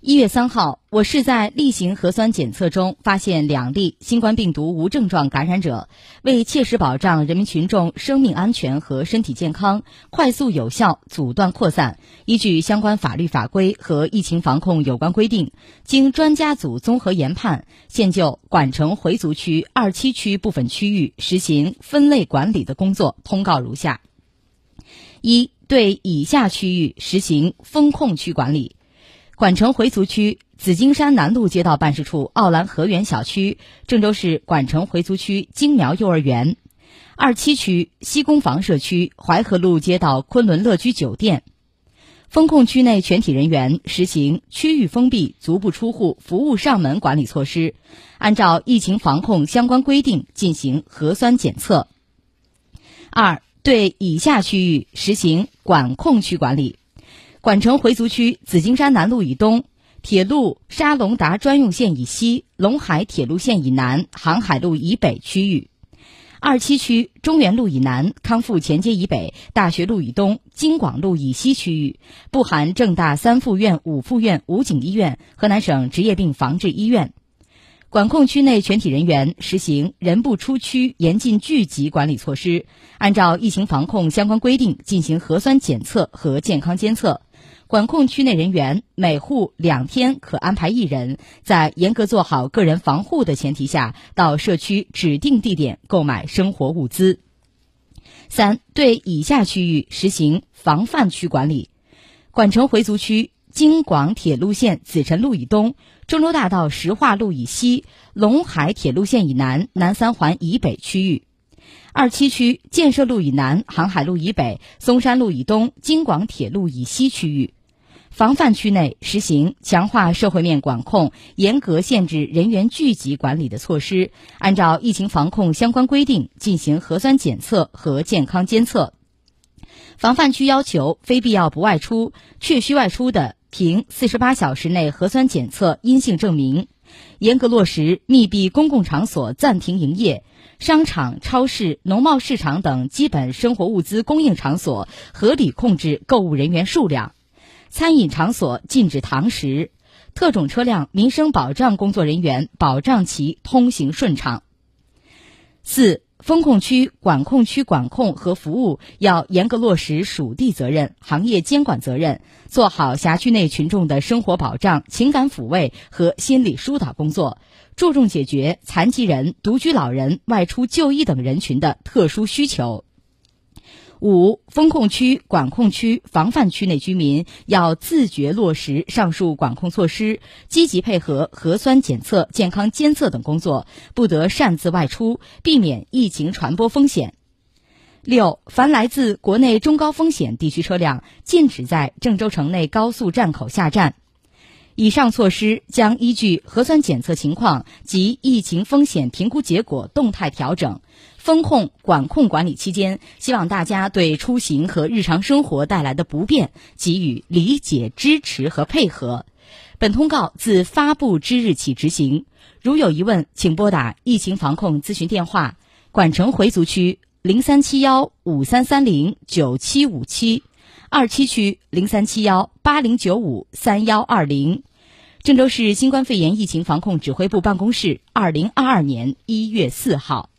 一月三号，我市在例行核酸检测中发现两例新冠病毒无症状感染者。为切实保障人民群众生命安全和身体健康，快速有效阻断扩散，依据相关法律法规和疫情防控有关规定，经专家组综合研判，现就管城回族区二七区部分区域实行分类管理的工作通告如下：一、对以下区域实行封控区管理。管城回族区紫金山南路街道办事处奥兰河园小区，郑州市管城回族区金苗幼儿园，二七区西工房社区淮河路街道昆仑乐居酒店。封控区内全体人员实行区域封闭、足不出户、服务上门管理措施，按照疫情防控相关规定进行核酸检测。二，对以下区域实行管控区管理。管城回族区紫金山南路以东、铁路沙龙达专用线以西、陇海铁路线以南、航海路以北区域；二七区中原路以南、康复前街以北、大学路以东、京广路以西区域，不含正大三附院、五附院、武警医院、河南省职业病防治医院。管控区内全体人员实行人不出区严禁聚集管理措施，按照疫情防控相关规定进行核酸检测和健康监测。管控区内人员每户两天可安排一人，在严格做好个人防护的前提下，到社区指定地点购买生活物资。三、对以下区域实行防范区管理：管城回族区。京广铁路线紫辰路以东、郑州大道石化路以西、陇海铁路线以南、南三环以北区域；二七区建设路以南、航海路以北、松山路以东、京广铁路以西区域。防范区内实行强化社会面管控、严格限制人员聚集管理的措施，按照疫情防控相关规定进行核酸检测和健康监测。防范区要求非必要不外出，确需外出的。凭四十八小时内核酸检测阴性证明，严格落实密闭公共场所暂停营业，商场、超市、农贸市场等基本生活物资供应场所合理控制购物人员数量，餐饮场所禁止堂食，特种车辆民生保障工作人员保障其通行顺畅。四。风控区、管控区管控和服务要严格落实属地责任、行业监管责任，做好辖区内群众的生活保障、情感抚慰和心理疏导工作，注重解决残疾人、独居老人、外出就医等人群的特殊需求。五、风控区、管控区、防范区内居民要自觉落实上述管控措施，积极配合核酸检测、健康监测等工作，不得擅自外出，避免疫情传播风险。六、凡来自国内中高风险地区车辆，禁止在郑州城内高速站口下站。以上措施将依据核酸检测情况及疫情风险评估结果动态调整。风控管控管理期间，希望大家对出行和日常生活带来的不便给予理解、支持和配合。本通告自发布之日起执行。如有疑问，请拨打疫情防控咨询电话：管城回族区零三七幺五三三零九七五七，二七区零三七幺八零九五三幺二零。郑州市新冠肺炎疫情防控指挥部办公室，二零二二年一月四号。